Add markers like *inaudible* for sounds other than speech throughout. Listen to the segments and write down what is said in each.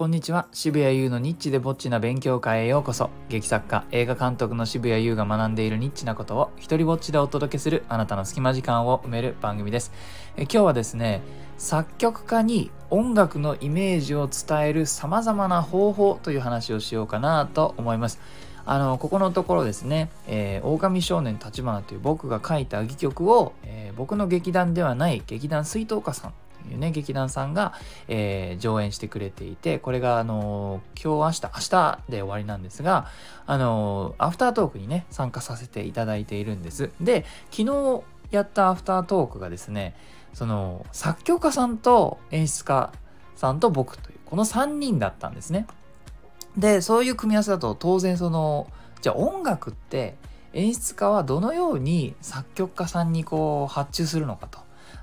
こんにちは。渋谷優のニッチでぼっちな勉強会へようこそ。劇作家映画監督の渋谷優が学んでいるニッチなことを一人ぼっちでお届けするあなたの隙間時間を埋める番組です。え今日はですね作曲家に音楽のイメージを伝える様々な方法という話をしようかなと思います。あのここのところですね「えー、狼少年立花」という僕が書いた戯曲を、えー、僕の劇団ではない劇団水筒花さんいうね劇団さんが、えー、上演してくれていてこれがあの今日明日明日で終わりなんですがあのアフタートークにね参加させていただいているんです。で昨日やったアフタートークがですねその作曲家さんと演出家さんと僕というこの3人だったんですね。でそういう組み合わせだと当然そのじゃあ音楽って演出家はどのように作曲家さんにこう発注するのかと。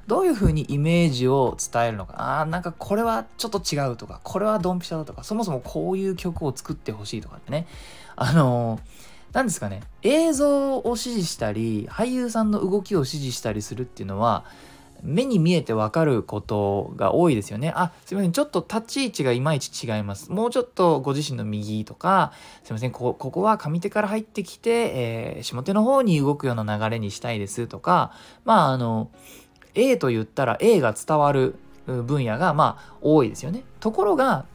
どういうふうにイメージを伝えるのかあなんかこれはちょっと違うとかこれはドンピシャだとかそもそもこういう曲を作ってほしいとかってねあの何ですかね映像を指示したり俳優さんの動きを指示したりするっていうのは目に見えてわかることが多いですよね。あ、すいません。ちょっと立ち位置がいまいち違います。もうちょっとご自身の右とか、すいません。こここは上手から入ってきて、えー、下手の方に動くような流れにしたいですとか、まあ、あの、A と言ったら A が伝わる分野が、まあ、多いですよね。ところが、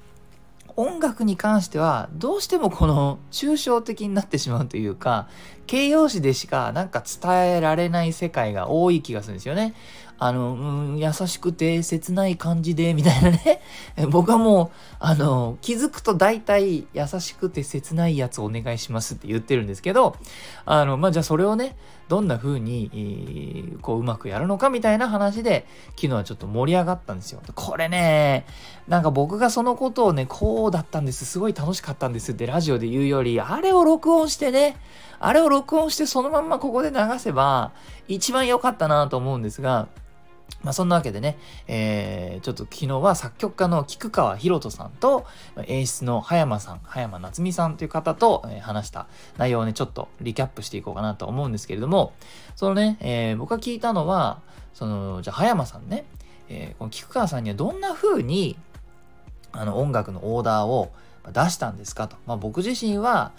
音楽に関してはどうしてもこの抽象的になってしまうというか形容詞でしかなんか伝えられない世界が多い気がするんですよね。あの、うん、優しくて切ない感じで、みたいなね。*laughs* 僕はもう、あの、気づくと大体優しくて切ないやつお願いしますって言ってるんですけど、あの、まあ、じゃあそれをね、どんな風に、こう、うまくやるのかみたいな話で、昨日はちょっと盛り上がったんですよ。これね、なんか僕がそのことをね、こうだったんです、すごい楽しかったんですってラジオで言うより、あれを録音してね、あれを録音してそのまんまここで流せば、一番良かったなと思うんですが、まあ、そんなわけでね、えー、ちょっと昨日は作曲家の菊川博人さんと演出の葉山さん、葉山夏美さんという方と、え話した内容をね、ちょっとリキャップしていこうかなと思うんですけれども、そのね、えー、僕が聞いたのは、その、じゃあ葉山さんね、えー、この菊川さんにはどんな風にあの音楽のオーダーを出したんですかと。まあ、僕自身は、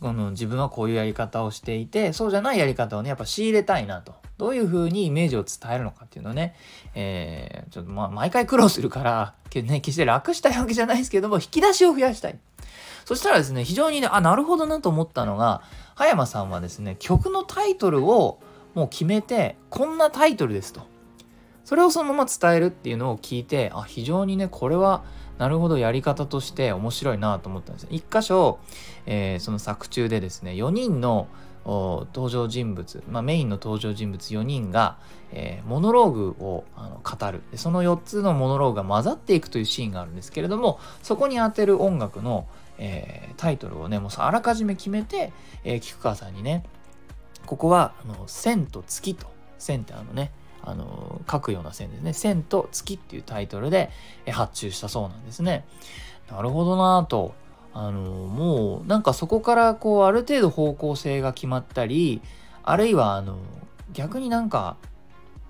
この自分はこういうやり方をしていて、そうじゃないやり方をね、やっぱ仕入れたいなと。どういう風にイメージを伝えるのかっていうのね、えー、ちょっとまあ毎回苦労するから、ね、決して楽したいわけじゃないですけども、引き出しを増やしたい。そしたらですね、非常にね、あ、なるほどなと思ったのが、葉山さんはですね、曲のタイトルをもう決めて、こんなタイトルですと。それをそのまま伝えるっていうのを聞いて、あ、非常にね、これは、なるほどやり方として面白いなと思ったんです一箇所、えー、その作中でですね4人の登場人物、まあ、メインの登場人物4人が、えー、モノローグをあの語る。その4つのモノローグが混ざっていくというシーンがあるんですけれどもそこに当てる音楽の、えー、タイトルをねもうあらかじめ決めて、えー、菊川さんにねここはあの線と月と線ってあのねあの書くような線ですね「線と月」っていうタイトルで発注したそうなんですね。なるほどなと。あのもうなんかそこからこうある程度方向性が決まったりあるいはあの逆になんか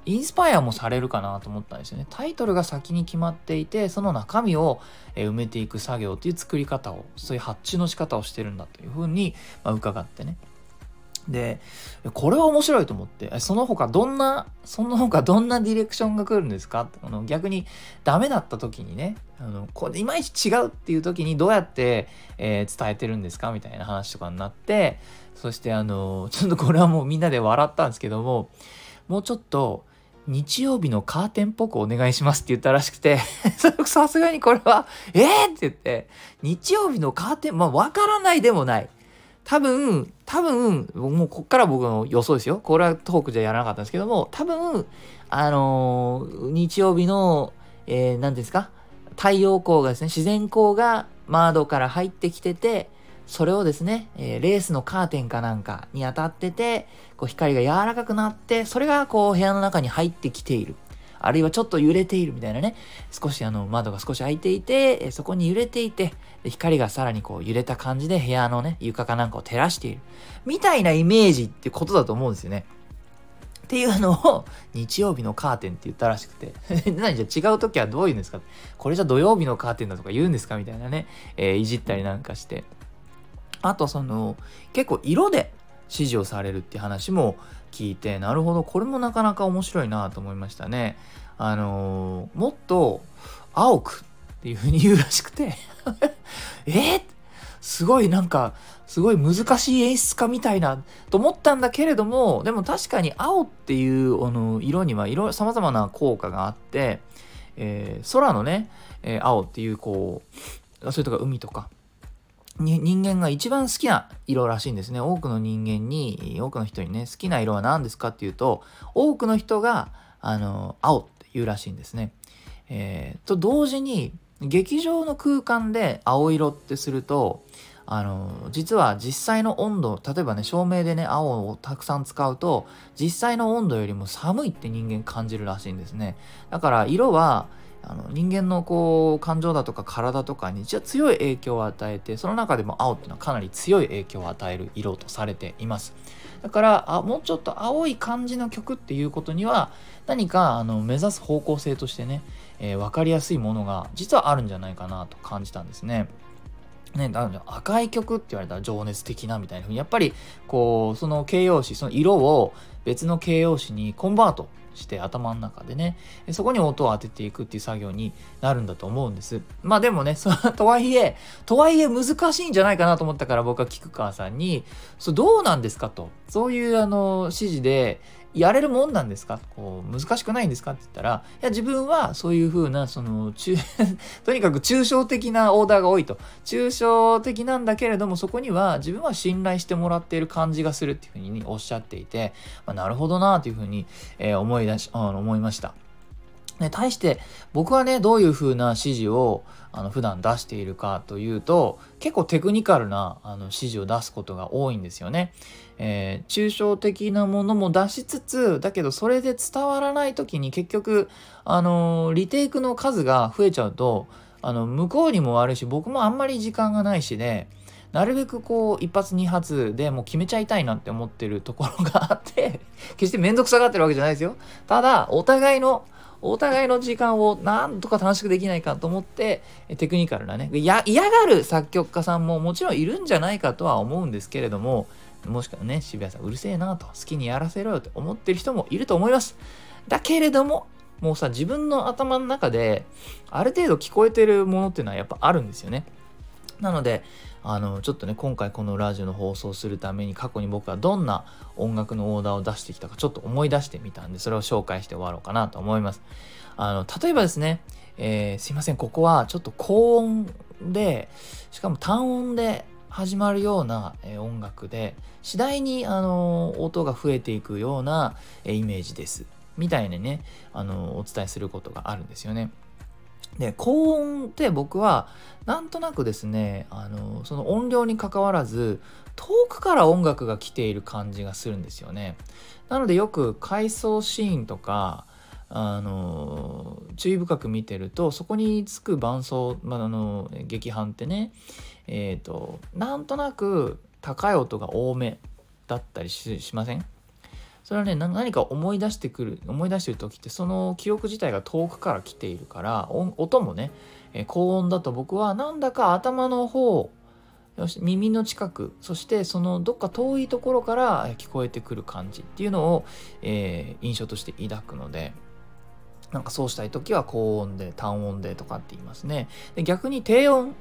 インスパイアもされるかなと思ったんですよね。タイトルが先に決まっていて、その中身を埋めていく作業っていう作り方を、そういう発注の仕方をしてるんだというふうに、まあ、伺ってね。で、これは面白いと思って、その他どんな、その他どんなディレクションが来るんですか？あの逆にダメだった時にね、あのこれいまいち違うっていう時にどうやって、えー、伝えてるんですか？みたいな話とかになって、そしてあの、ちょっとこれはもうみんなで笑ったんですけども、もうちょっと、日曜日のカーテンっぽくお願いしますって言ったらしくて *laughs* さすがにこれは、えー、って言って、日曜日のカーテン、まあわからないでもない。多分、多分、もうこっから僕の予想ですよ。これはトークじゃやらなかったんですけども、多分、あのー、日曜日の、えー、何ですか？太陽光がですね、自然光が窓から入ってきてて、それをですね、えー、レースのカーテンかなんかに当たってて、こう光が柔らかくなって、それがこう部屋の中に入ってきている。あるいはちょっと揺れているみたいなね、少しあの窓が少し開いていて、そこに揺れていて、光がさらにこう揺れた感じで部屋のね、床かなんかを照らしている。みたいなイメージってことだと思うんですよね。っていうのを *laughs* 日曜日のカーテンって言ったらしくて。*laughs* 何じゃ違う時はどういうんですか？これじゃ土曜日のカーテンだとか言うんですか？みたいなね、えー、いじったりなんかして。あとその結構色で指示をされるって話も聞いてなるほどこれもなかなか面白いなと思いましたね。あのー、もっと青くっていう風に言うらしくて。*laughs* え？ー、すごいなんかすごい難しい演出家みたいなと思ったんだけれどもでも確かに青っていうあの色には色様々な効果があって、えー、空のね、えー、青っていうこうそれとか海とか人間が一番好きな色らしいんですね多くの人間に多くの人にね好きな色は何ですかっていうと多くの人があの青って言うらしいんですね。えー、と同時に劇場の空間で青色ってするとあの実は実際の温度例えばね照明でね青をたくさん使うと実際の温度よりも寒いって人間感じるらしいんですねだから色はあの人間のこう感情だとか体とかに実は強い影響を与えてその中でも青っていうのはかなり強い影響を与える色とされていますだからあもうちょっと青い感じの曲っていうことには何かあの目指す方向性としてね、えー、分かりやすいものが実はあるんじゃないかなと感じたんですね。ね、赤い曲って言われたら情熱的なみたいなふうにやっぱりこうその形容詞その色を別の形容詞にコンバートして頭の中でねそこに音を当てていくっていう作業になるんだと思うんですまあでもねそ *laughs* とはいえとはいえ難しいんじゃないかなと思ったから僕は菊川さんに「そどうなんですか?」とそういうあの指示でやれるもんなんですか？こう難しくないんですか？って言ったら、いや自分はそういうふうな、その、中 *laughs* とにかく抽象的なオーダーが多いと。抽象的なんだけれども、そこには自分は信頼してもらっている感じがするっていうふうにおっしゃっていて、まあ、なるほどなというふうに、えー、思い出し、思いました。ね、対して僕はねどういう風な指示をあの普段出しているかというと結構テクニカルなあの指示を出すことが多いんですよね。えー、抽象的なものも出しつつだけどそれで伝わらない時に結局あのリテイクの数が増えちゃうとあの向こうにも悪いし僕もあんまり時間がないしで、なるべくこう一発二発でもう決めちゃいたいなって思ってるところがあって決して面倒くさがってるわけじゃないですよ。ただお互いのお互いの時間をなんとか短縮できないかと思ってテクニカルなね嫌がる作曲家さんももちろんいるんじゃないかとは思うんですけれどももしくはね渋谷さんうるせえなと好きにやらせろよって思ってる人もいると思います。だけれどももうさ自分の頭の中である程度聞こえてるものっていうのはやっぱあるんですよね。なのであのちょっとね今回このラジオの放送するために過去に僕はどんな音楽のオーダーを出してきたかちょっと思い出してみたんでそれを紹介して終わろうかなと思いますあの例えばですね、えー、すいませんここはちょっと高音でしかも単音で始まるような、え音楽で次第にあの音が増えていくような、えイメージですみたいにねあのお伝えすることがあるんですよね。で高音って僕はなんとなくですねあのその音量にかかわらず遠くから音楽が来ている感じがするんですよね。なのでよく回想シーンとかあの注意深く見てるとそこにつく伴奏、まあ、あの劇伴ってねえっ、ー、となんとなく高い音が多めだったりしません？それはね何か思い出してくる思い出してる時ってその記憶自体が遠くから来ているから音もね、え高音だと僕はなんだか頭の方よし耳の近くそしてそのどっか遠いところから聞こえてくる感じっていうのを、えー、印象として抱くのでなんかそうしたい時は高音で単音でとかって言いますね。で逆に低音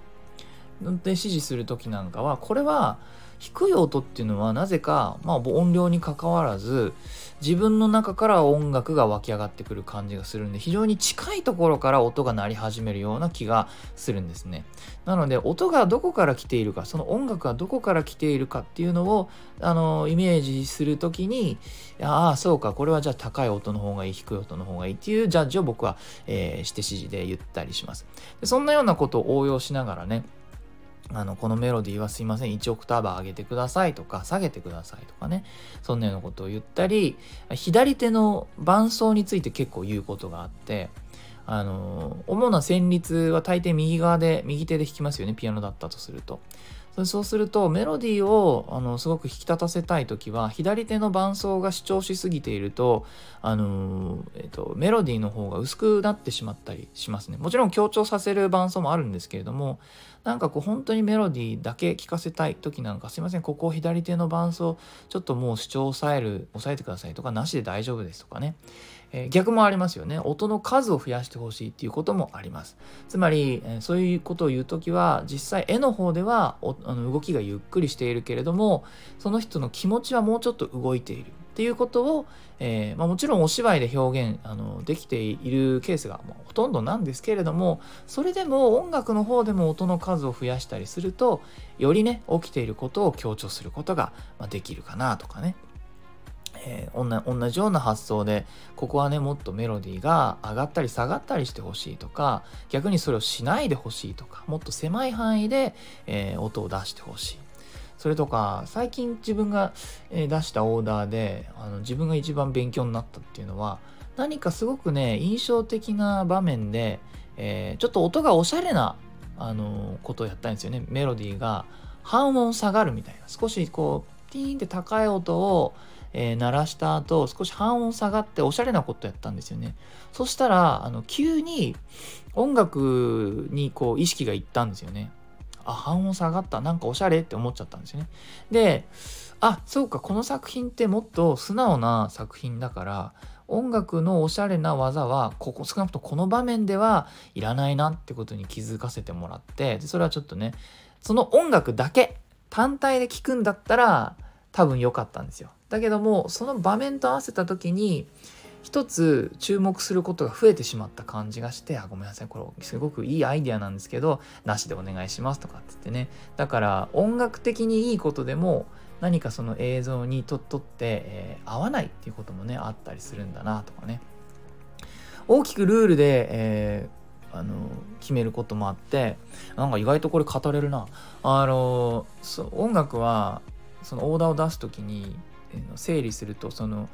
で指示する時なんかはこれは低い音っていうのはなぜか、まあ、音量にかかわらず自分の中から音楽が湧き上がってくる感じがするんで非常に近いところから音が鳴り始めるような気がするんですね。なので音がどこから来ているかその音楽がどこから来ているかっていうのをあのイメージする時にああそうかこれはじゃあ高い音の方がいい低い音の方がいいっていうジャッジを僕は、えー、して指示で言ったりします。でそんなようなことを応用しながらねあの、このメロディーはすいません、1オクターブ上げてくださいとか、下げてくださいとかね、そんなようなことを言ったり、左手の伴奏について結構言うことがあって、あの、主な旋律は大抵右側で、右手で弾きますよね、ピアノだったとすると。そうするとメロディーをあのすごく引き立たせたい時は左手の伴奏が主張しすぎていると,、あのえーと、メロディーの方が薄くなってしまったりしますね。もちろん強調させる伴奏もあるんですけれどもなんかこう本当にメロディーだけ聴かせたい時なんかすいませんここ左手の伴奏ちょっともう主張を抑える抑えてくださいとかなしで大丈夫ですとかね。えー、逆もありますよね。音の数を増やしてほしいっていうこともあります。つまり、えー、そういうことを言う時は実際絵の方ではあの動きがゆっくりしているけれどもその人の気持ちはもうちょっと動いている。ていうことを、えー、まあ、もちろんお芝居で表現あのできているケースが、まあ、ほとんどなんですけれどもそれでも音楽の方でも音の数を増やしたりするとよりね起きていることを強調することができるかなとかね。えー、同じような発想でここはねもっとメロディーが上がったり下がったりしてほしいとか逆にそれをしないでほしいとかもっと狭い範囲で、えー、音を出してほしい。それとか最近自分が、出したオーダーであの自分が一番勉強になったっていうのは何かすごくね印象的な場面で、えー、ちょっと音がおしゃれなあのことをやったんですよね。メロディーが半音下がるみたいな。少しこうティーンって高い音をえー、鳴らした後少し半音下がっておしゃれなことやったんですよね。そしたらあの急に音楽にこう意識がいったんですよね。あ半音下がったなんかおしゃれって思っちゃったんですよねであそうかこの作品ってもっと素直な作品だから音楽のおしゃれな技はここ少なくともこの場面ではいらないなってことに気づかせてもらってでそれはちょっとねその音楽だけ単体で聴くんだったら多分良かったんですよ。だけどもその場面と合わせた時に一つ注目することが増えてしまった感じがしてあごめんなさい。これすごくいいアイデアなんですけどなしでお願いしますとかっつってね。だから音楽的にいいことでも何かその映像にとっとって、えー、合わないっていうこともねあったりするんだなとかね。大きくルールで、えー、あの決めることもあってなんか意外とこれ語れるな。あの音楽はそのオーダーを出す時に整理するとその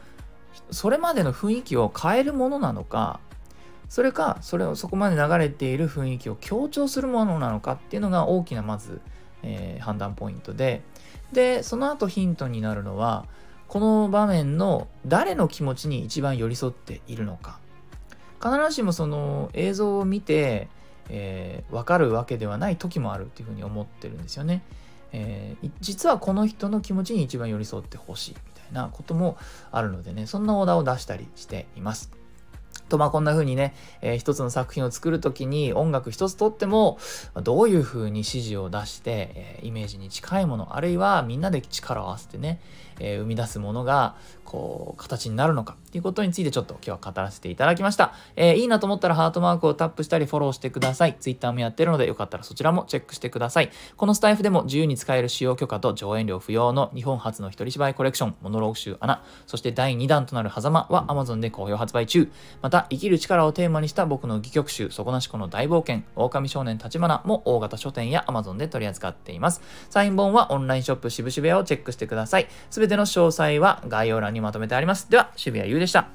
それまでの雰囲気を変えるものなのかそれかそれをそこまで流れている雰囲気を強調するものなのかっていうのが大きなまず、えー、判断ポイントで。でその後ヒントになるのはこの場面の誰の気持ちに一番寄り添っているのか。必ずしもその映像を見て、えー、分かるわけではない時もあるっていうふうに思ってるんですよね。えー、実はこの人の気持ちに一番寄り添ってほしい。みいなこともあるのでねそんなオーダーを出したりしています。とまあこんな風にね、えー、一つの作品を作る時に音楽一つとってもどういう風に指示を出して、えー、イメージに近いものあるいはみんなで力を合わせてね、えー、生み出すものがこう形になるのかっていうことについてちょっと今日は語らせていただきました、えー、いいなと思ったらハートマークをタップしたりフォローしてください。Twitter もやってるのでよかったらそちらもチェックしてください。このスタイフでも自由に使える使用許可と上演料不要の日本初の一人芝居コレクションモノローグ集アナそして第2弾となる狭間は Amazon で好評発売中。また生きる力をテーマにした僕の戯曲集底なし子の大冒険狼少年立花も大型書店や Amazon で取り扱っています。サイン本はオンラインショップ渋々屋をチェックしてください。すべ全ての詳細は概要欄にまとめてあります。では、渋谷優でした。